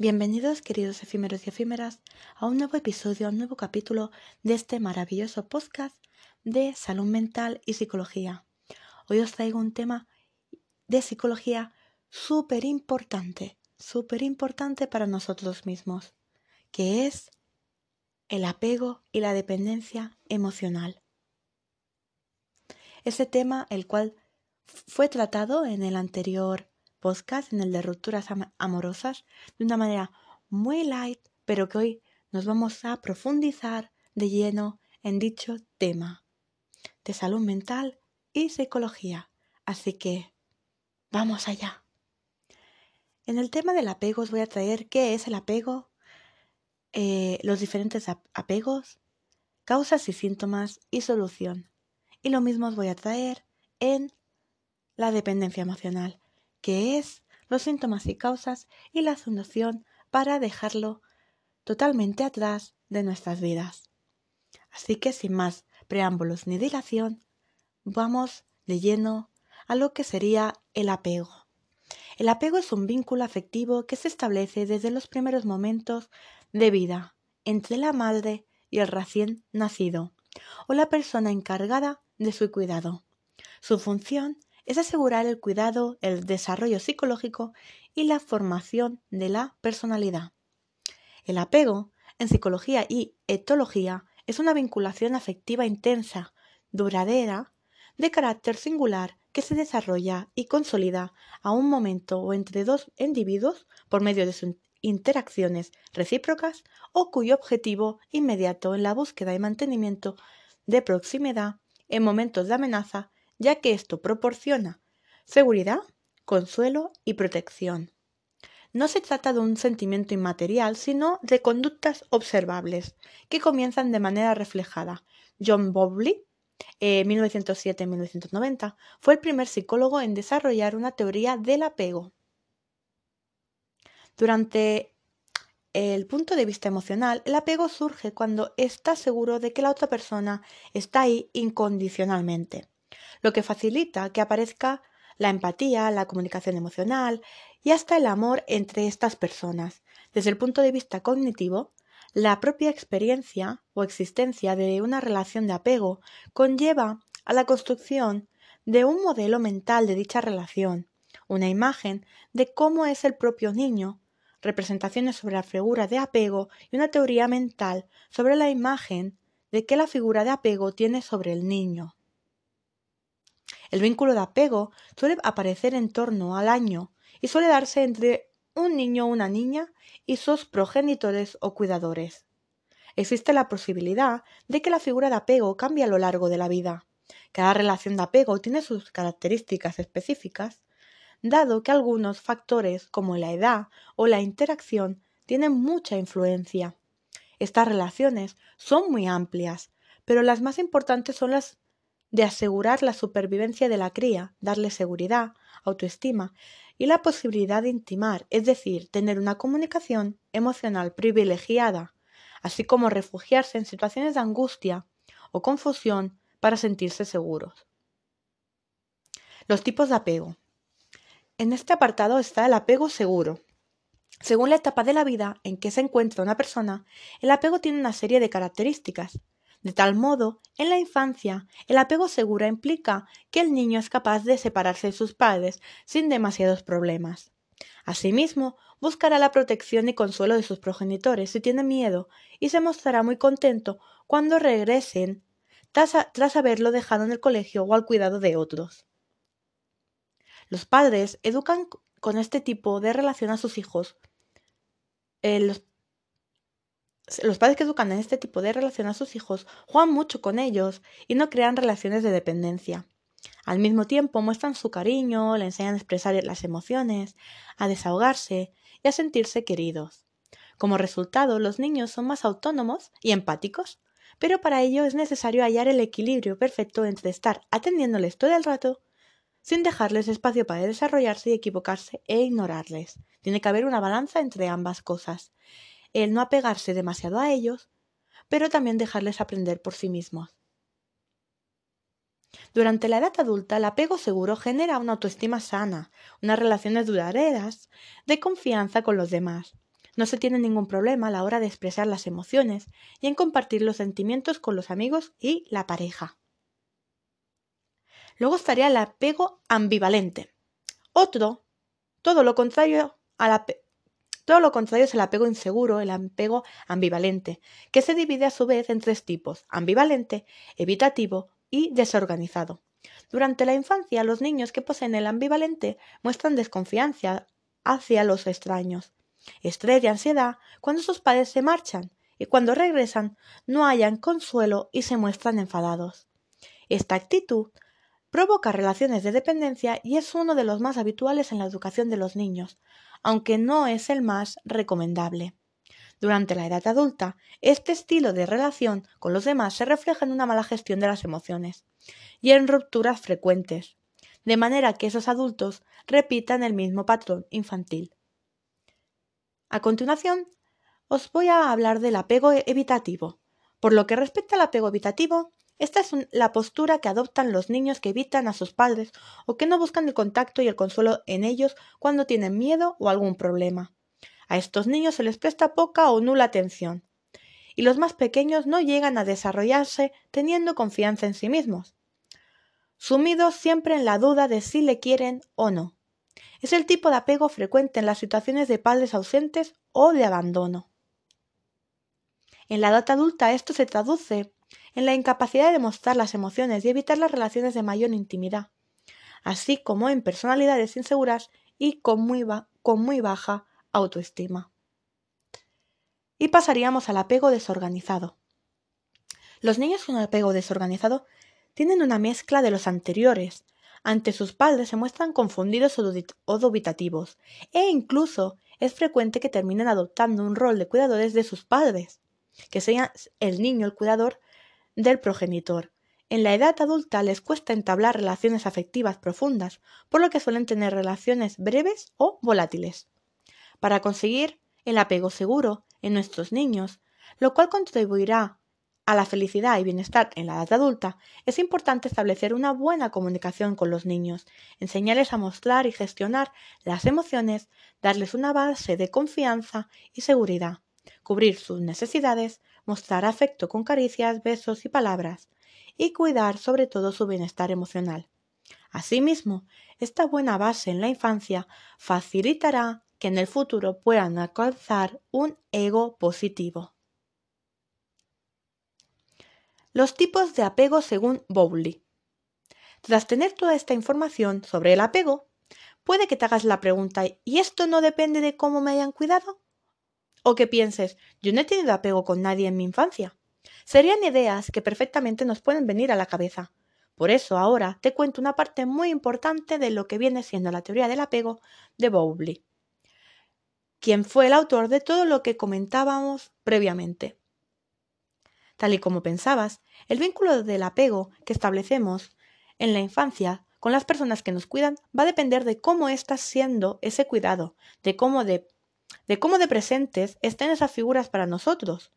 Bienvenidos, queridos efímeros y efímeras, a un nuevo episodio, a un nuevo capítulo de este maravilloso podcast de salud mental y psicología. Hoy os traigo un tema de psicología súper importante, súper importante para nosotros mismos, que es el apego y la dependencia emocional. Ese tema, el cual fue tratado en el anterior podcast en el de rupturas amorosas de una manera muy light, pero que hoy nos vamos a profundizar de lleno en dicho tema de salud mental y psicología. Así que vamos allá. En el tema del apego os voy a traer qué es el apego, eh, los diferentes apegos, causas y síntomas y solución. Y lo mismo os voy a traer en la dependencia emocional qué es, los síntomas y causas y la solución para dejarlo totalmente atrás de nuestras vidas. Así que sin más preámbulos ni dilación, vamos de lleno a lo que sería el apego. El apego es un vínculo afectivo que se establece desde los primeros momentos de vida entre la madre y el recién nacido o la persona encargada de su cuidado. Su función es asegurar el cuidado, el desarrollo psicológico y la formación de la personalidad. El apego, en psicología y etología, es una vinculación afectiva intensa, duradera, de carácter singular que se desarrolla y consolida a un momento o entre dos individuos por medio de sus interacciones recíprocas o cuyo objetivo inmediato en la búsqueda y mantenimiento de proximidad en momentos de amenaza ya que esto proporciona seguridad, consuelo y protección. No se trata de un sentimiento inmaterial, sino de conductas observables, que comienzan de manera reflejada. John Bowley, 1907-1990, fue el primer psicólogo en desarrollar una teoría del apego. Durante el punto de vista emocional, el apego surge cuando está seguro de que la otra persona está ahí incondicionalmente lo que facilita que aparezca la empatía, la comunicación emocional y hasta el amor entre estas personas. Desde el punto de vista cognitivo, la propia experiencia o existencia de una relación de apego conlleva a la construcción de un modelo mental de dicha relación, una imagen de cómo es el propio niño, representaciones sobre la figura de apego y una teoría mental sobre la imagen de que la figura de apego tiene sobre el niño. El vínculo de apego suele aparecer en torno al año y suele darse entre un niño o una niña y sus progenitores o cuidadores. Existe la posibilidad de que la figura de apego cambie a lo largo de la vida. Cada relación de apego tiene sus características específicas, dado que algunos factores como la edad o la interacción tienen mucha influencia. Estas relaciones son muy amplias, pero las más importantes son las de asegurar la supervivencia de la cría, darle seguridad, autoestima y la posibilidad de intimar, es decir, tener una comunicación emocional privilegiada, así como refugiarse en situaciones de angustia o confusión para sentirse seguros. Los tipos de apego. En este apartado está el apego seguro. Según la etapa de la vida en que se encuentra una persona, el apego tiene una serie de características, de tal modo, en la infancia, el apego seguro implica que el niño es capaz de separarse de sus padres sin demasiados problemas. Asimismo, buscará la protección y consuelo de sus progenitores si tiene miedo y se mostrará muy contento cuando regresen tras, haberlo dejado en el colegio o al cuidado de otros. Los padres educan con este tipo de relación a sus hijos. Eh, los padres que educan en este tipo de relación a sus hijos juegan mucho con ellos y no crean relaciones de dependencia. Al mismo tiempo muestran su cariño, le enseñan a expresar las emociones, a desahogarse y a sentirse queridos. Como resultado, los niños son más autónomos y empáticos, pero para ello es necesario hallar el equilibrio perfecto entre estar atendiéndoles todo el rato sin dejarles espacio para desarrollarse y equivocarse e ignorarles. Tiene que haber una balanza entre ambas cosas el no apegarse demasiado a ellos, pero también dejarles aprender por sí mismos. Durante la edad adulta, el apego seguro genera una autoestima sana, unas relaciones duraderas de confianza con los demás. No se tiene ningún problema a la hora de expresar las emociones y en compartir los sentimientos con los amigos y la pareja. Luego estaría el apego ambivalente. Otro, todo lo contrario todo lo contrario es el apego inseguro, el apego ambivalente, que se divide a su vez en tres tipos, ambivalente, evitativo y desorganizado. Durante la infancia, los niños que poseen el ambivalente muestran desconfianza hacia los extraños, estrés y ansiedad cuando sus padres se marchan y cuando regresan no hayan consuelo y se muestran enfadados. Esta actitud provoca relaciones de dependencia y es uno de los más habituales en la educación de los niños, aunque no es el más recomendable. Durante la edad adulta, este estilo de relación con los demás se refleja en una mala gestión de las emociones y en rupturas frecuentes, de manera que esos adultos repitan el mismo patrón infantil. A continuación, os voy a hablar del apego evitativo. Por lo que respecta al apego evitativo, esta es la postura que adoptan los niños que evitan a sus padres o que no buscan el contacto y el consuelo en ellos cuando tienen miedo o algún problema. A estos niños se les presta poca o nula atención. Y los más pequeños no llegan a desarrollarse teniendo confianza en sí mismos, sumidos siempre en la duda de si le quieren o no. Es el tipo de apego frecuente en las situaciones de padres ausentes o de abandono. En la edad adulta esto se traduce en la incapacidad de mostrar las emociones y evitar las relaciones de mayor intimidad, así como en personalidades inseguras y con muy, con muy baja autoestima. Y pasaríamos al apego desorganizado. Los niños con apego desorganizado tienen una mezcla de los anteriores. Ante sus padres se muestran confundidos o dubitativos, e incluso es frecuente que terminen adoptando un rol de cuidadores de sus padres, que sea el niño el cuidador del progenitor. En la edad adulta les cuesta entablar relaciones afectivas profundas, por lo que suelen tener relaciones breves o volátiles. Para conseguir el apego seguro en nuestros niños, lo cual contribuirá a la felicidad y bienestar en la edad adulta, es importante establecer una buena comunicación con los niños, enseñarles a mostrar y gestionar las emociones, darles una base de confianza y seguridad, cubrir sus necesidades, mostrar afecto con caricias, besos y palabras, y cuidar sobre todo su bienestar emocional. Asimismo, esta buena base en la infancia facilitará que en el futuro puedan alcanzar un ego positivo. Los tipos de apego según Bowley. Tras tener toda esta información sobre el apego, puede que te hagas la pregunta ¿y esto no depende de cómo me hayan cuidado? O que pienses, yo no he tenido apego con nadie en mi infancia. Serían ideas que perfectamente nos pueden venir a la cabeza. Por eso ahora te cuento una parte muy importante de lo que viene siendo la teoría del apego de Bowlby, quien fue el autor de todo lo que comentábamos previamente. Tal y como pensabas, el vínculo del apego que establecemos en la infancia con las personas que nos cuidan va a depender de cómo estás siendo ese cuidado, de cómo de de cómo de presentes estén esas figuras para nosotros,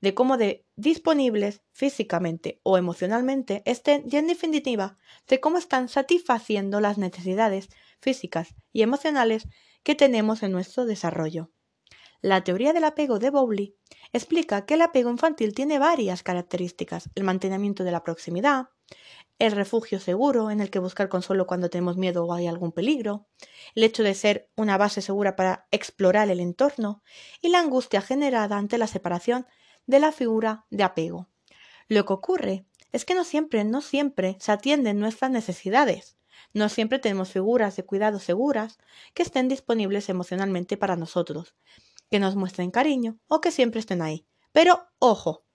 de cómo de disponibles físicamente o emocionalmente estén y en definitiva de cómo están satisfaciendo las necesidades físicas y emocionales que tenemos en nuestro desarrollo. La teoría del apego de Bowley explica que el apego infantil tiene varias características, el mantenimiento de la proximidad, el refugio seguro en el que buscar consuelo cuando tenemos miedo o hay algún peligro, el hecho de ser una base segura para explorar el entorno y la angustia generada ante la separación de la figura de apego. Lo que ocurre es que no siempre, no siempre se atienden nuestras necesidades. No siempre tenemos figuras de cuidado seguras que estén disponibles emocionalmente para nosotros, que nos muestren cariño o que siempre estén ahí. Pero ojo,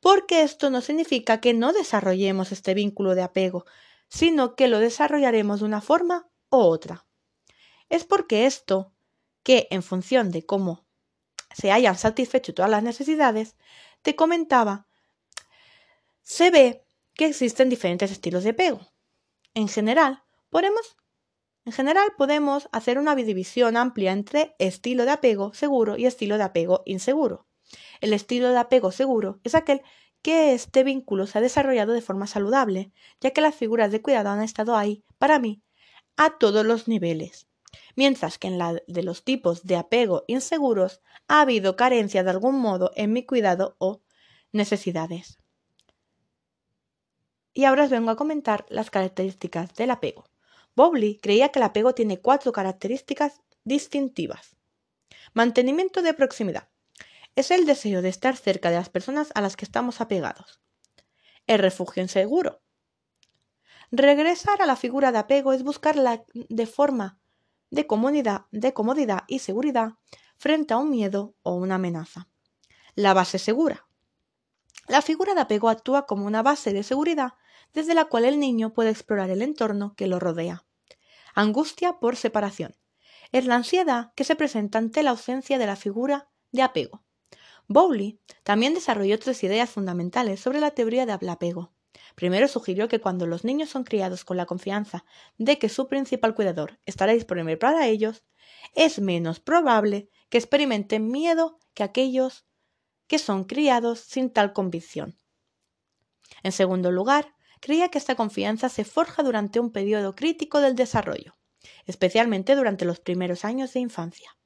porque esto no significa que no desarrollemos este vínculo de apego, sino que lo desarrollaremos de una forma u otra. Es porque esto, que en función de cómo se hayan satisfecho todas las necesidades, te comentaba, se ve que existen diferentes estilos de apego. En general, podemos, en general podemos hacer una división amplia entre estilo de apego seguro y estilo de apego inseguro. El estilo de apego seguro es aquel que este vínculo se ha desarrollado de forma saludable, ya que las figuras de cuidado han estado ahí, para mí, a todos los niveles. mientras que en la de los tipos de apego inseguros ha habido carencia de algún modo en mi cuidado o necesidades. Y ahora os vengo a comentar las características del apego. Bowley creía que el apego tiene cuatro características distintivas. Mantenimiento de proximidad. Es el deseo de estar cerca de las personas a las que estamos apegados. El refugio inseguro. Regresar a la figura de apego es buscarla de forma de comodidad, de comodidad y seguridad frente a un miedo o una amenaza. La base segura. La figura de apego actúa como una base de seguridad desde la cual el niño puede explorar el entorno que lo rodea. Angustia por separación. Es la ansiedad que se presenta ante la ausencia de la figura de apego. Bowley también desarrolló tres ideas fundamentales sobre la teoría del apego. Primero sugirió que cuando los niños son criados con la confianza de que su principal cuidador estará disponible para ellos, es menos probable que experimenten miedo que aquellos que son criados sin tal convicción. En segundo lugar, creía que esta confianza se forja durante un periodo crítico del desarrollo, especialmente durante los primeros años de infancia.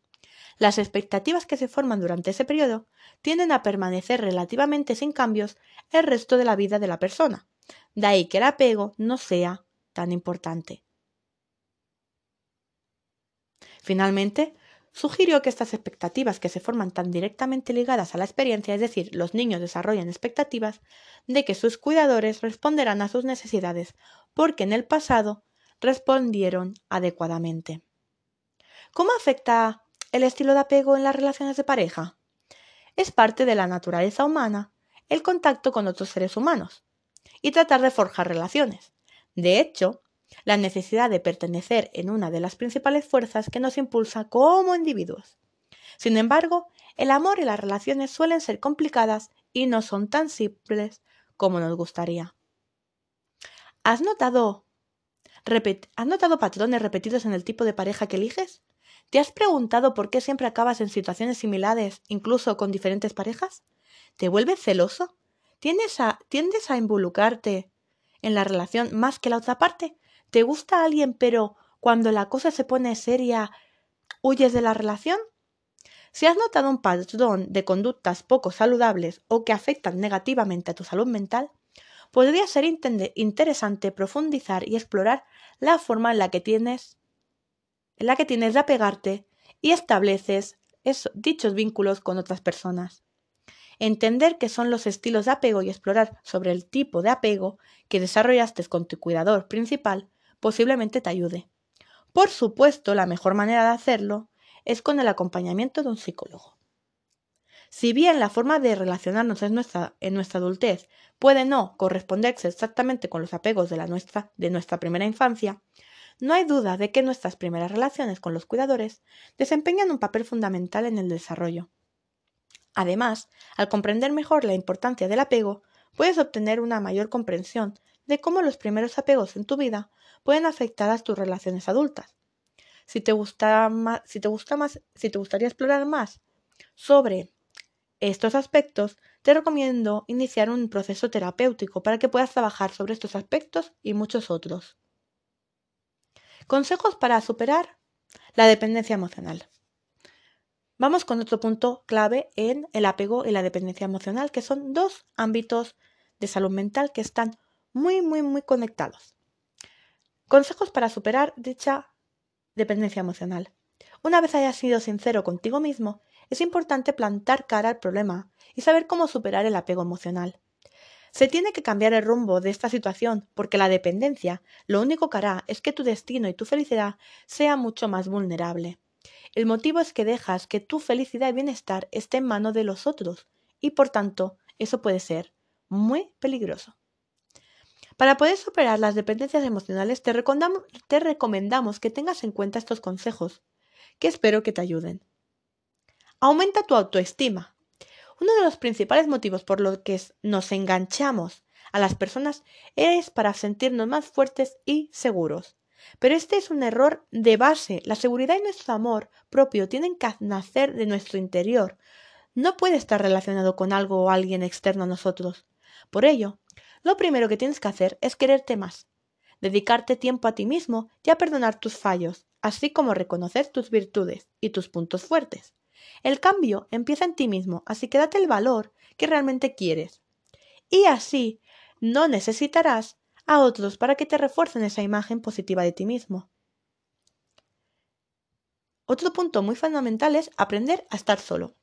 Las expectativas que se forman durante ese periodo tienden a permanecer relativamente sin cambios el resto de la vida de la persona, de ahí que el apego no sea tan importante. Finalmente, sugirió que estas expectativas que se forman tan directamente ligadas a la experiencia, es decir, los niños desarrollan expectativas de que sus cuidadores responderán a sus necesidades porque en el pasado respondieron adecuadamente. ¿Cómo afecta el estilo de apego en las relaciones de pareja? Es parte de la naturaleza humana el contacto con otros seres humanos, y tratar de forjar relaciones. De hecho, la necesidad de pertenecer en una de las principales fuerzas que nos impulsa como individuos. Sin embargo, el amor y las relaciones suelen ser complicadas y no son tan simples como nos gustaría. ¿Has notado, ¿Has notado patrones repetidos en el tipo de pareja que eliges? ¿Te has preguntado por qué siempre acabas en situaciones similares, incluso con diferentes parejas? ¿Te vuelves celoso? ¿Tiendes a, ¿Tiendes a involucrarte en la relación más que la otra parte? ¿Te gusta alguien pero cuando la cosa se pone seria huyes de la relación? Si has notado un patrón de conductas poco saludables o que afectan negativamente a tu salud mental, podría ser interesante profundizar y explorar la forma en la que tienes en la que tienes de apegarte y estableces dichos vínculos con otras personas. Entender qué son los estilos de apego y explorar sobre el tipo de apego que desarrollaste con tu cuidador principal posiblemente te ayude. Por supuesto, la mejor manera de hacerlo es con el acompañamiento de un psicólogo. Si bien la forma de relacionarnos en nuestra, en nuestra adultez puede no corresponderse exactamente con los apegos de, la nuestra, de nuestra primera infancia, no hay duda de que nuestras primeras relaciones con los cuidadores desempeñan un papel fundamental en el desarrollo. Además, al comprender mejor la importancia del apego, puedes obtener una mayor comprensión de cómo los primeros apegos en tu vida pueden afectar a tus relaciones adultas. Si te, gusta más, si te gustaría explorar más sobre estos aspectos, te recomiendo iniciar un proceso terapéutico para que puedas trabajar sobre estos aspectos y muchos otros. Consejos para superar la dependencia emocional. Vamos con otro punto clave en el apego y la dependencia emocional, que son dos ámbitos de salud mental que están muy, muy, muy conectados. Consejos para superar dicha dependencia emocional. Una vez hayas sido sincero contigo mismo, es importante plantar cara al problema y saber cómo superar el apego emocional. Se tiene que cambiar el rumbo de esta situación porque la dependencia lo único que hará es que tu destino y tu felicidad sea mucho más vulnerable. El motivo es que dejas que tu felicidad y bienestar esté en manos de los otros y por tanto eso puede ser muy peligroso. Para poder superar las dependencias emocionales te te recomendamos que tengas en cuenta estos consejos, que espero que te ayuden. Aumenta tu autoestima. Uno de los principales motivos por los que nos enganchamos a las personas es para sentirnos más fuertes y seguros. Pero este es un error de base. La seguridad y nuestro amor propio tienen que nacer de nuestro interior. No puede estar relacionado con algo o alguien externo a nosotros. Por ello, lo primero que tienes que hacer es quererte más, dedicarte tiempo a ti mismo y a perdonar tus fallos, así como reconocer tus virtudes y tus puntos fuertes. El cambio empieza en ti mismo, así que date el valor que realmente quieres. Y así no necesitarás a otros para que te refuercen esa imagen positiva de ti mismo. Otro punto muy fundamental es aprender a estar solo.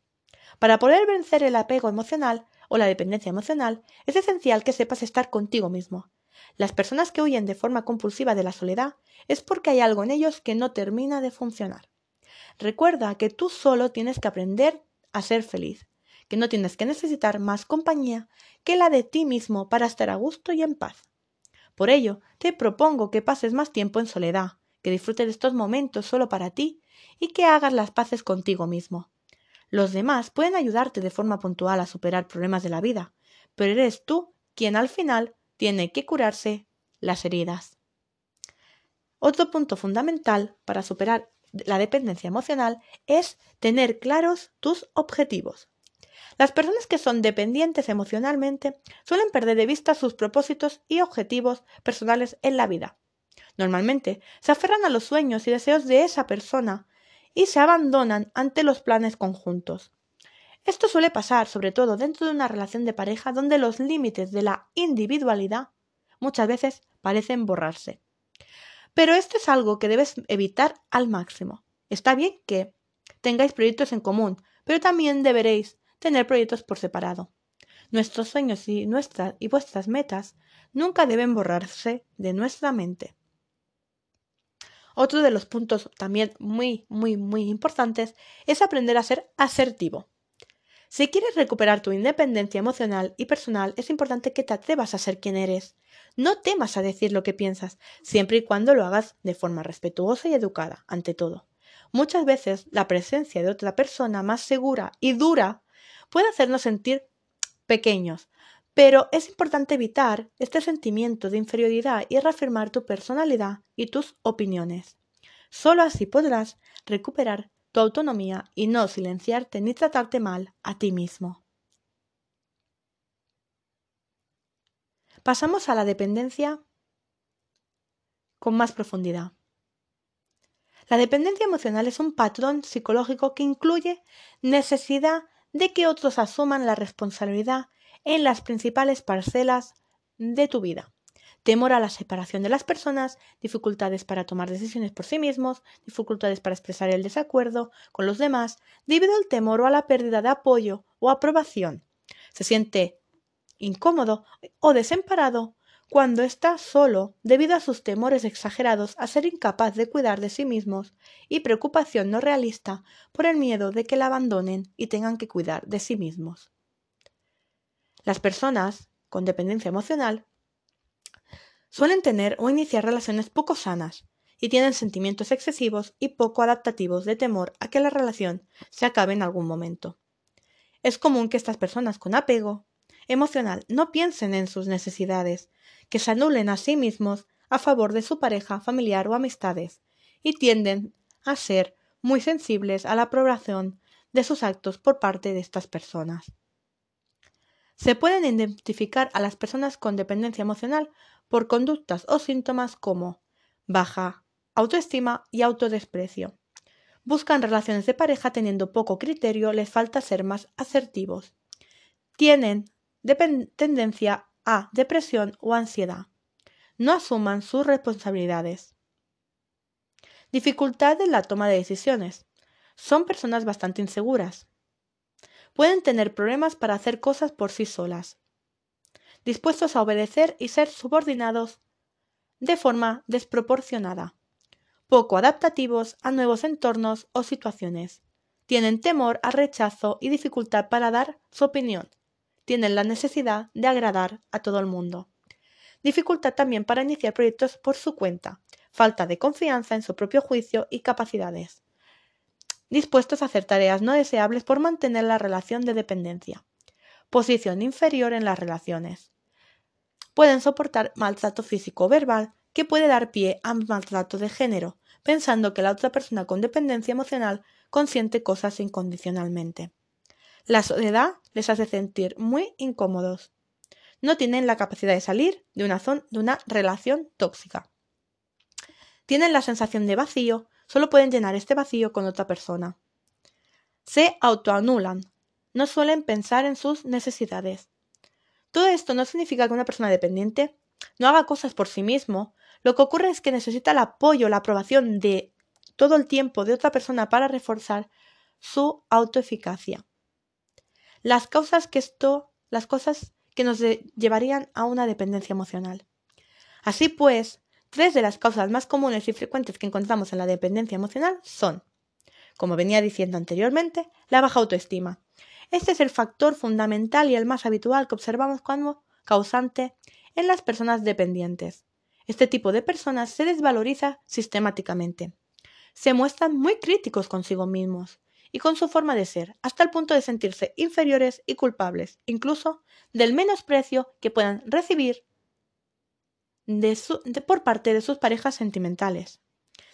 Para poder vencer el apego emocional o la dependencia emocional, es esencial que sepas estar contigo mismo. Las personas que huyen de forma compulsiva de la soledad es porque hay algo en ellos que no termina de funcionar. Recuerda que tú solo tienes que aprender a ser feliz, que no tienes que necesitar más compañía que la de ti mismo para estar a gusto y en paz. Por ello, te propongo que pases más tiempo en soledad, que disfrutes de estos momentos solo para ti y que hagas las paces contigo mismo. Los demás pueden ayudarte de forma puntual a superar problemas de la vida, pero eres tú quien al final tiene que curarse las heridas. Otro punto fundamental para superar la dependencia emocional es tener claros tus objetivos. Las personas que son dependientes emocionalmente suelen perder de vista sus propósitos y objetivos personales en la vida. Normalmente se aferran a los sueños y deseos de esa persona y se abandonan ante los planes conjuntos. Esto suele pasar sobre todo dentro de una relación de pareja donde los límites de la individualidad muchas veces parecen borrarse. Pero esto es algo que debes evitar al máximo. Está bien que tengáis proyectos en común, pero también deberéis tener proyectos por separado. Nuestros sueños y nuestras y vuestras metas nunca deben borrarse de nuestra mente. Otro de los puntos también muy, muy, muy importantes es aprender a ser asertivo. Si quieres recuperar tu independencia emocional y personal, es importante que te atrevas a ser quien eres. No temas a decir lo que piensas, siempre y cuando lo hagas de forma respetuosa y educada, ante todo. Muchas veces la presencia de otra persona más segura y dura puede hacernos sentir pequeños, pero es importante evitar este sentimiento de inferioridad y reafirmar tu personalidad y tus opiniones. Solo así podrás recuperar tu autonomía y no silenciarte ni tratarte mal a ti mismo. Pasamos a la dependencia con más profundidad. La dependencia emocional es un patrón psicológico que incluye necesidad de que otros asuman la responsabilidad en las principales parcelas de tu vida temor a la separación de las personas, dificultades para tomar decisiones por sí mismos, dificultades para expresar el desacuerdo con los demás, debido al temor o a la pérdida de apoyo o aprobación. Se siente incómodo o desemparado cuando está solo debido a sus temores exagerados a ser incapaz de cuidar de sí mismos y preocupación no realista por el miedo de que la abandonen y tengan que cuidar de sí mismos. Las personas con dependencia emocional suelen tener o iniciar relaciones poco sanas y tienen sentimientos excesivos y poco adaptativos de temor a que la relación se acabe en algún momento. Es común que estas personas con apego emocional no piensen en sus necesidades, que se anulen a sí mismos a favor de su pareja, familiar o amistades, y tienden a ser muy sensibles a la aprobación de sus actos por parte de estas personas. Se pueden identificar a las personas con dependencia emocional por conductas o síntomas como baja autoestima y autodesprecio. Buscan relaciones de pareja teniendo poco criterio, les falta ser más asertivos. Tienen tendencia a depresión o ansiedad. No asuman sus responsabilidades. Dificultad en la toma de decisiones. Son personas bastante inseguras. Pueden tener problemas para hacer cosas por sí solas dispuestos a obedecer y ser subordinados de forma desproporcionada, poco adaptativos a nuevos entornos o situaciones. Tienen temor al rechazo y dificultad para dar su opinión. Tienen la necesidad de agradar a todo el mundo. Dificultad también para iniciar proyectos por su cuenta. Falta de confianza en su propio juicio y capacidades. Dispuestos a hacer tareas no deseables por mantener la relación de dependencia. Posición inferior en las relaciones pueden soportar maltrato físico o verbal que puede dar pie a maltrato de género, pensando que la otra persona con dependencia emocional consiente cosas incondicionalmente. La soledad les hace sentir muy incómodos. No tienen la capacidad de salir de una, de una relación tóxica. Tienen la sensación de vacío, solo pueden llenar este vacío con otra persona. Se autoanulan, no suelen pensar en sus necesidades. Todo esto no significa que una persona dependiente no haga cosas por sí mismo. Lo que ocurre es que necesita el apoyo, la aprobación de todo el tiempo de otra persona para reforzar su autoeficacia. Las causas que esto, las cosas que nos llevarían a una dependencia emocional. Así pues, tres de las causas más comunes y frecuentes que encontramos en la dependencia emocional son, como venía diciendo anteriormente, la baja autoestima. Este es el factor fundamental y el más habitual que observamos como causante en las personas dependientes. Este tipo de personas se desvaloriza sistemáticamente. Se muestran muy críticos consigo mismos y con su forma de ser, hasta el punto de sentirse inferiores y culpables, incluso del menosprecio que puedan recibir por parte de sus parejas sentimentales.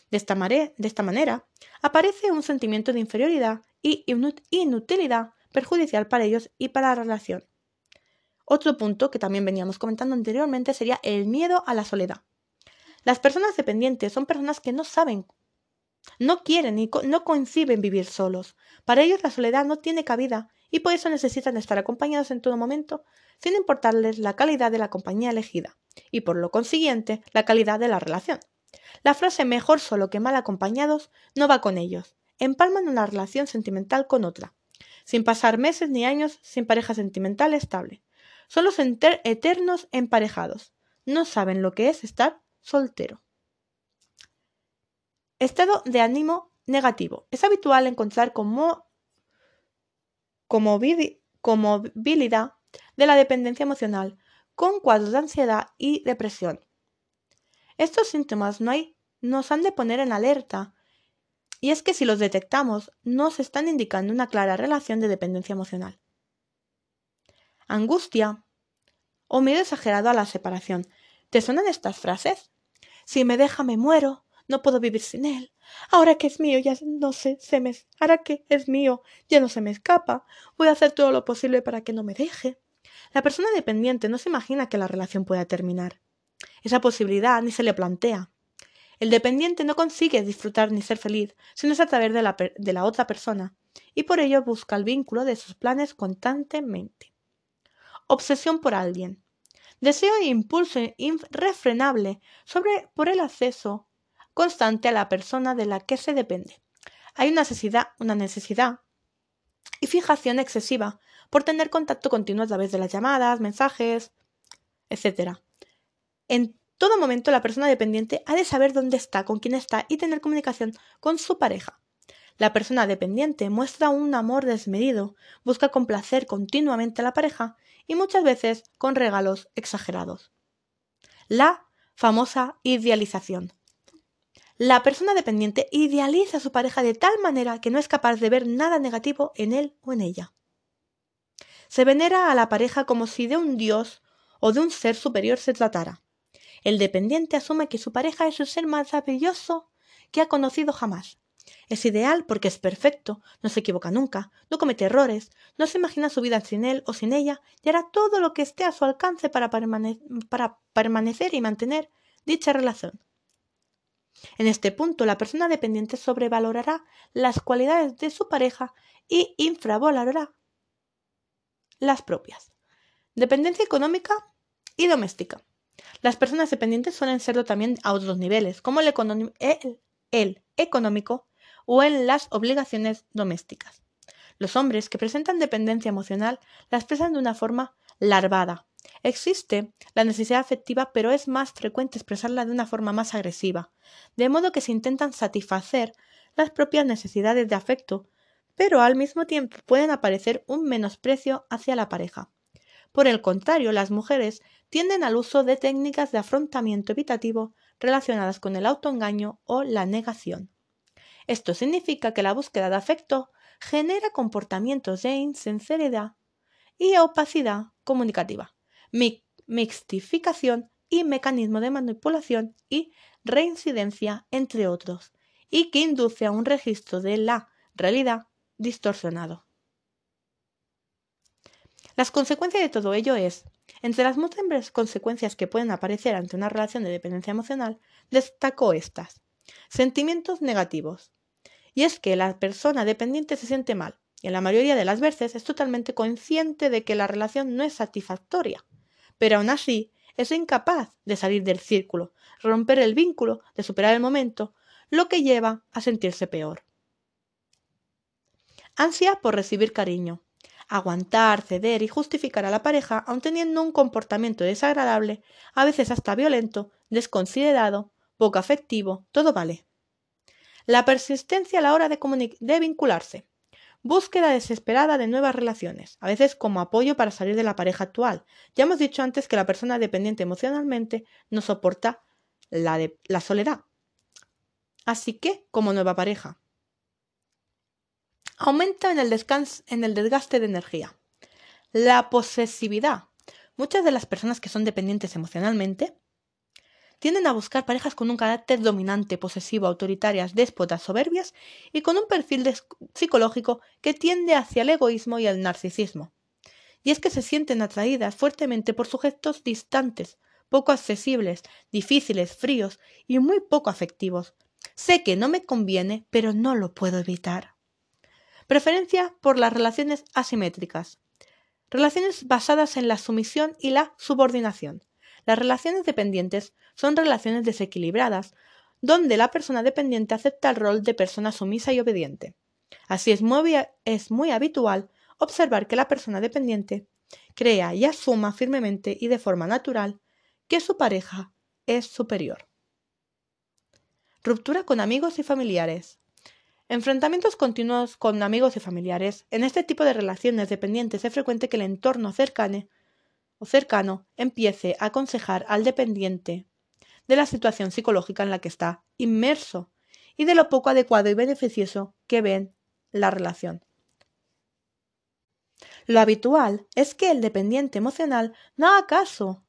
De esta, de esta manera, aparece un sentimiento de inferioridad y inutilidad perjudicial para ellos y para la relación. Otro punto que también veníamos comentando anteriormente sería el miedo a la soledad. Las personas dependientes son personas que no saben, no quieren y no conciben vivir solos. Para ellos la soledad no tiene cabida y por eso necesitan estar acompañados en todo momento, sin importarles la calidad de la compañía elegida y por lo consiguiente la calidad de la relación. La frase mejor solo que mal acompañados no va con ellos. Empalman una relación sentimental con otra, sin pasar meses ni años sin pareja sentimental estable. Son los eternos emparejados. No saben lo que es estar soltero. Estado de ánimo negativo. Es habitual encontrar como, como, movilidad de la dependencia emocional con cuadros de ansiedad y depresión. Estos síntomas no hay, nos han de poner en alerta y es que si los detectamos nos están indicando una clara relación de dependencia emocional. Angustia o miedo exagerado a la separación. ¿Te suenan estas frases? Si me deja me muero, no puedo vivir sin él. Ahora que es mío ya no sé, se me ahora que es mío ya no se me escapa. Voy a hacer todo lo posible para que no me deje. La persona dependiente no se imagina que la relación pueda terminar. Esa posibilidad ni se le plantea. El dependiente no consigue disfrutar ni ser feliz si no es a través de la, de la otra persona, y por ello busca el vínculo de sus planes constantemente. Obsesión por alguien. Deseo e impulso irrefrenable sobre, por el acceso constante a la persona de la que se depende. Hay una necesidad, una necesidad y fijación excesiva por tener contacto continuo a través de las llamadas, mensajes, etc. En todo momento la persona dependiente ha de saber dónde está, con quién está y tener comunicación con su pareja. La persona dependiente muestra un amor desmedido, busca complacer continuamente a la pareja y muchas veces con regalos exagerados. La famosa idealización. La persona dependiente idealiza a su pareja de tal manera que no es capaz de ver nada negativo en él o en ella. Se venera a la pareja como si de un dios o de un ser superior se tratara. El dependiente asume que su pareja es el ser más maravilloso que ha conocido jamás. Es ideal porque es perfecto, no se equivoca nunca, no comete errores, no se imagina su vida sin él o sin ella y hará todo lo que esté a su alcance para, para permanecer y mantener dicha relación. En este punto, la persona dependiente sobrevalorará las cualidades de su pareja y infravalorará las propias. Dependencia económica y doméstica. Las personas dependientes suelen serlo también a otros niveles, como el, el, económico o en las obligaciones domésticas. Los hombres que presentan dependencia emocional la expresan de una forma larvada. Existe la necesidad afectiva, pero es más frecuente expresarla de una forma más agresiva, de modo que se intentan satisfacer las propias necesidades de afecto pero al mismo tiempo pueden aparecer un menosprecio hacia la pareja. Por el contrario, las mujeres tienden al uso de técnicas de afrontamiento evitativo relacionadas con el autoengaño o la negación. Esto significa que la búsqueda de afecto genera comportamientos de insinceridad y opacidad comunicativa, mixtificación y mecanismo de manipulación y reincidencia, entre otros, y que induce a un registro de la realidad distorsionado. Las consecuencias de todo ello es, entre las múltiples consecuencias que pueden aparecer ante una relación de dependencia emocional, destacó estas. Sentimientos negativos. Y es que la persona dependiente se siente mal, y en la mayoría de las veces es totalmente consciente de que la relación no es satisfactoria, pero aún así es incapaz de salir del círculo, romper el vínculo, de superar el momento, lo que lleva a sentirse peor. Ansia por recibir cariño. Aguantar, ceder y justificar a la pareja aun teniendo un comportamiento desagradable, a veces hasta violento, desconsiderado, poco afectivo, todo vale. La persistencia a la hora de, de vincularse. Búsqueda desesperada de nuevas relaciones, a veces como apoyo para salir de la pareja actual. Ya hemos dicho antes que la persona dependiente emocionalmente no soporta la, soledad. Así que, como nueva pareja. Aumenta en el, en el desgaste de energía. La posesividad. Muchas de las personas que son dependientes emocionalmente tienden a buscar parejas con un carácter dominante, posesivo, autoritarias, déspotas, soberbias y con un perfil psicológico que tiende hacia el egoísmo y el narcisismo. Y es que se sienten atraídas fuertemente por sujetos distantes, poco accesibles, difíciles, fríos y muy poco afectivos. Sé que no me conviene, pero no lo puedo evitar. Preferencia por las relaciones asimétricas. Relaciones basadas en la sumisión y la subordinación. Las relaciones dependientes son relaciones desequilibradas, donde la persona dependiente acepta el rol de persona sumisa y obediente. Así es muy, es muy habitual observar que la persona dependiente crea y asuma firmemente y de forma natural que su pareja es superior. Ruptura con amigos y familiares. Enfrentamientos continuos con amigos y familiares. En este tipo de relaciones dependientes es frecuente que el entorno cercano o cercano empiece a aconsejar al dependiente de la situación psicológica en la que está inmerso y de lo poco adecuado y beneficioso que ven la relación. Lo habitual es que el dependiente emocional no haga caso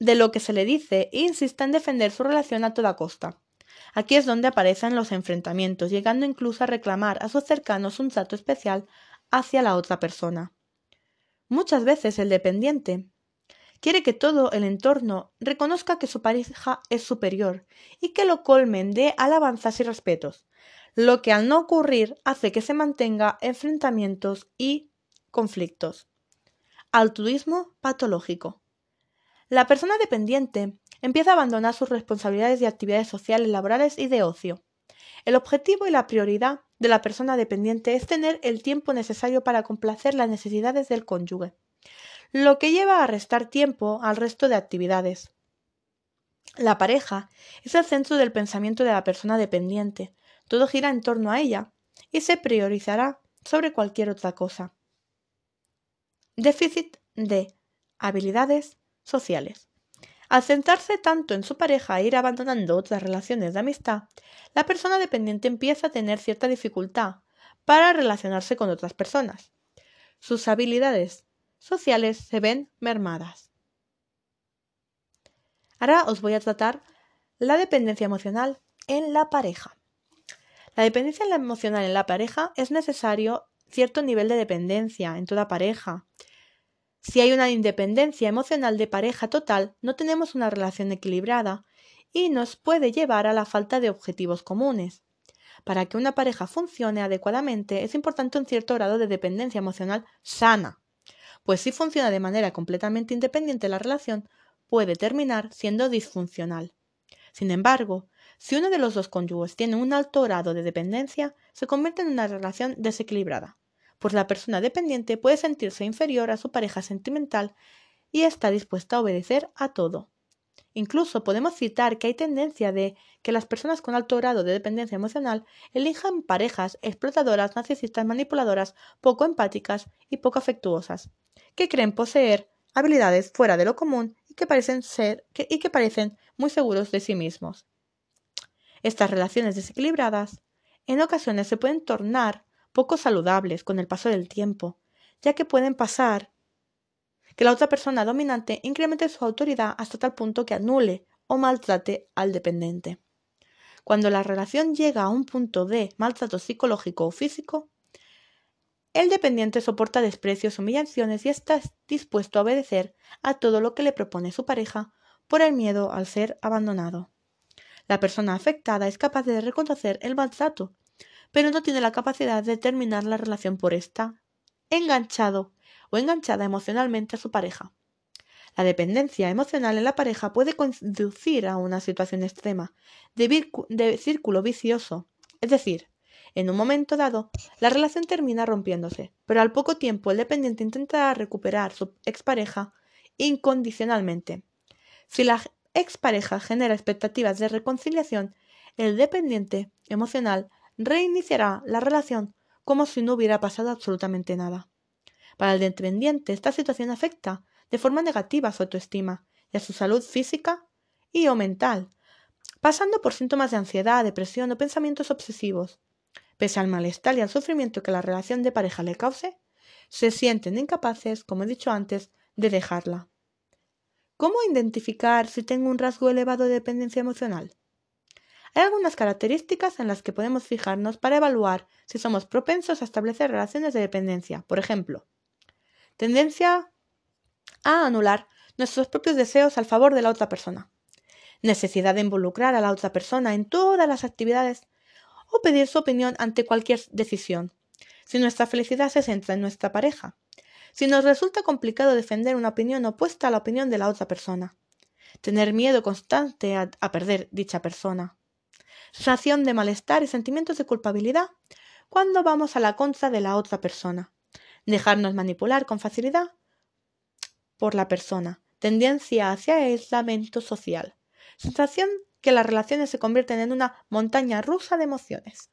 de lo que se le dice e insista en defender su relación a toda costa. Aquí es donde aparecen los enfrentamientos, llegando incluso a reclamar a sus cercanos un trato especial hacia la otra persona. Muchas veces el dependiente quiere que todo el entorno reconozca que su pareja es superior y que lo colmen de alabanzas y respetos, lo que al no ocurrir hace que se mantenga enfrentamientos y conflictos. Altruismo patológico. La persona dependiente empieza a abandonar sus responsabilidades y actividades sociales, laborales y de ocio. El objetivo y la prioridad de la persona dependiente es tener el tiempo necesario para complacer las necesidades del cónyuge, lo que lleva a restar tiempo al resto de actividades. La pareja es el centro del pensamiento de la persona dependiente, todo gira en torno a ella y se priorizará sobre cualquier otra cosa. Déficit de habilidades sociales. Al centrarse tanto en su pareja e ir abandonando otras relaciones de amistad, la persona dependiente empieza a tener cierta dificultad para relacionarse con otras personas. Sus habilidades sociales se ven mermadas. Ahora os voy a tratar la dependencia emocional en la pareja. La dependencia emocional en la pareja es necesario cierto nivel de dependencia en toda pareja, si hay una independencia emocional de pareja total, no tenemos una relación equilibrada y nos puede llevar a la falta de objetivos comunes. Para que una pareja funcione adecuadamente es importante un cierto grado de dependencia emocional sana, pues si funciona de manera completamente independiente la relación, puede terminar siendo disfuncional. Sin embargo, si uno de los dos cónyuges tiene un alto grado de dependencia, se convierte en una relación desequilibrada pues la persona dependiente puede sentirse inferior a su pareja sentimental y está dispuesta a obedecer a todo. Incluso podemos citar que hay tendencia de que las personas con alto grado de dependencia emocional elijan parejas explotadoras, narcisistas, manipuladoras, poco empáticas y poco afectuosas, que creen poseer habilidades fuera de lo común y que parecen ser y que parecen muy seguros de sí mismos. Estas relaciones desequilibradas en ocasiones se pueden tornar poco saludables con el paso del tiempo, ya que pueden pasar que la otra persona dominante incremente su autoridad hasta tal punto que anule o maltrate al dependiente. Cuando la relación llega a un punto de maltrato psicológico o físico, el dependiente soporta desprecios, humillaciones y está dispuesto a obedecer a todo lo que le propone su pareja por el miedo al ser abandonado. La persona afectada es capaz de reconocer el maltrato, pero no tiene la capacidad de terminar la relación por esta enganchado o enganchada emocionalmente a su pareja. La dependencia emocional en la pareja puede conducir a una situación extrema de, círculo vicioso, es decir, en un momento dado, la relación termina rompiéndose, pero al poco tiempo el dependiente intentará recuperar su expareja incondicionalmente. Si la expareja genera expectativas de reconciliación, el dependiente emocional reiniciará la relación como si no hubiera pasado absolutamente nada. Para el dependiente, esta situación afecta de forma negativa a su autoestima y a su salud física y o mental, pasando por síntomas de ansiedad, depresión o pensamientos obsesivos. Pese al malestar y al sufrimiento que la relación de pareja le cause, se sienten incapaces, como he dicho antes, de dejarla. ¿Cómo identificar si tengo un rasgo elevado de dependencia emocional? Hay algunas características en las que podemos fijarnos para evaluar si somos propensos a establecer relaciones de dependencia. Por ejemplo, tendencia a anular nuestros propios deseos al favor de la otra persona. Necesidad de involucrar a la otra persona en todas las actividades o pedir su opinión ante cualquier decisión. Si nuestra felicidad se centra en nuestra pareja, si nos resulta complicado defender una opinión opuesta a la opinión de la otra persona. Tener miedo constante a, perder dicha persona. Sensación de malestar y sentimientos de culpabilidad cuando vamos a la contra de la otra persona. Dejarnos manipular con facilidad por la persona. Tendencia hacia aislamiento social. Sensación que las relaciones se convierten en una montaña rusa de emociones.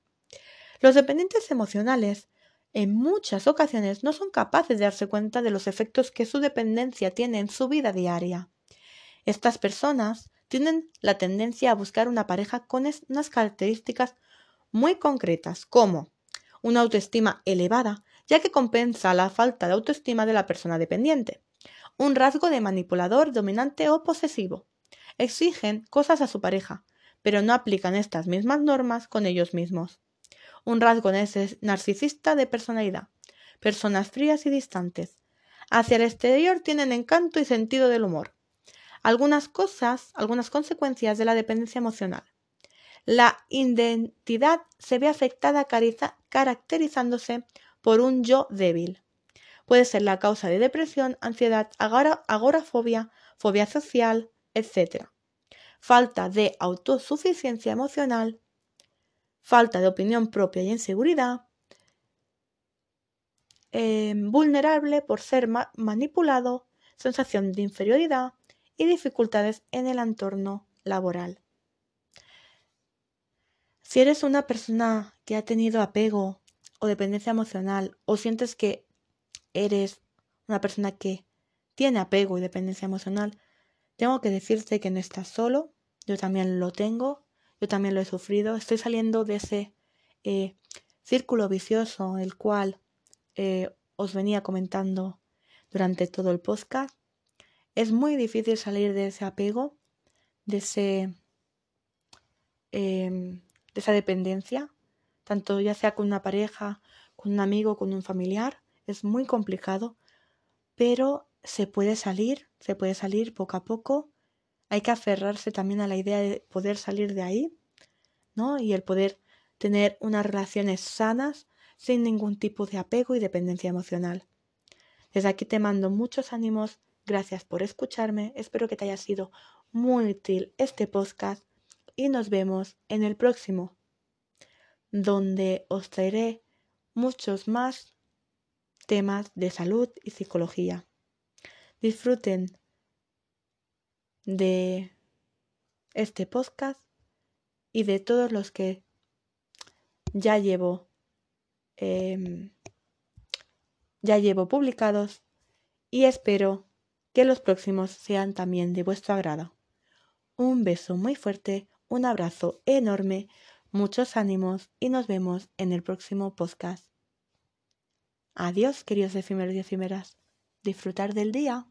Los dependientes emocionales en muchas ocasiones no son capaces de darse cuenta de los efectos que su dependencia tiene en su vida diaria. Estas personas tienen la tendencia a buscar una pareja con unas características muy concretas, como una autoestima elevada, ya que compensa la falta de autoestima de la persona dependiente, un rasgo de manipulador, dominante o posesivo. Exigen cosas a su pareja, pero no aplican estas mismas normas con ellos mismos un rasgo narcisista de personalidad. Personas frías y distantes. Hacia el exterior tienen encanto y sentido del humor. Algunas cosas, algunas consecuencias de la dependencia emocional. La identidad se ve afectada caracterizándose por un yo débil. Puede ser la causa de depresión, ansiedad, agorafobia, fobia social, etc. Falta de autosuficiencia emocional, falta de opinión propia y inseguridad, em, vulnerable por ser manipulado, sensación de inferioridad y dificultades en el entorno laboral. Si eres una persona que ha tenido apego o dependencia emocional o sientes que eres una persona que tiene apego y dependencia emocional, tengo que decirte que no estás solo, yo también lo tengo yo también lo he sufrido. Estoy saliendo de ese eh, círculo vicioso, el cual eh, os venía comentando durante todo el podcast. Es muy difícil salir de ese apego, de, ese, em, de esa dependencia, tanto ya sea con una pareja, con un amigo, con un familiar. Es muy complicado, pero se puede salir, se puede salir poco a poco hay que aferrarse también a la idea de poder salir de ahí, ¿no? Y el poder tener unas relaciones sanas sin ningún tipo de apego y dependencia emocional. Desde aquí te mando muchos ánimos, gracias por escucharme, espero que te haya sido muy útil este podcast y nos vemos en el próximo, donde os traeré muchos más temas de salud y psicología. Disfruten de este podcast y de todos los que ya llevo em, ya llevo publicados y espero que los próximos sean también de vuestro agrado. Un beso muy fuerte, un abrazo enorme, muchos ánimos y nos vemos en el próximo podcast. Adiós, queridos efímeros y efímeras. Disfrutar del día.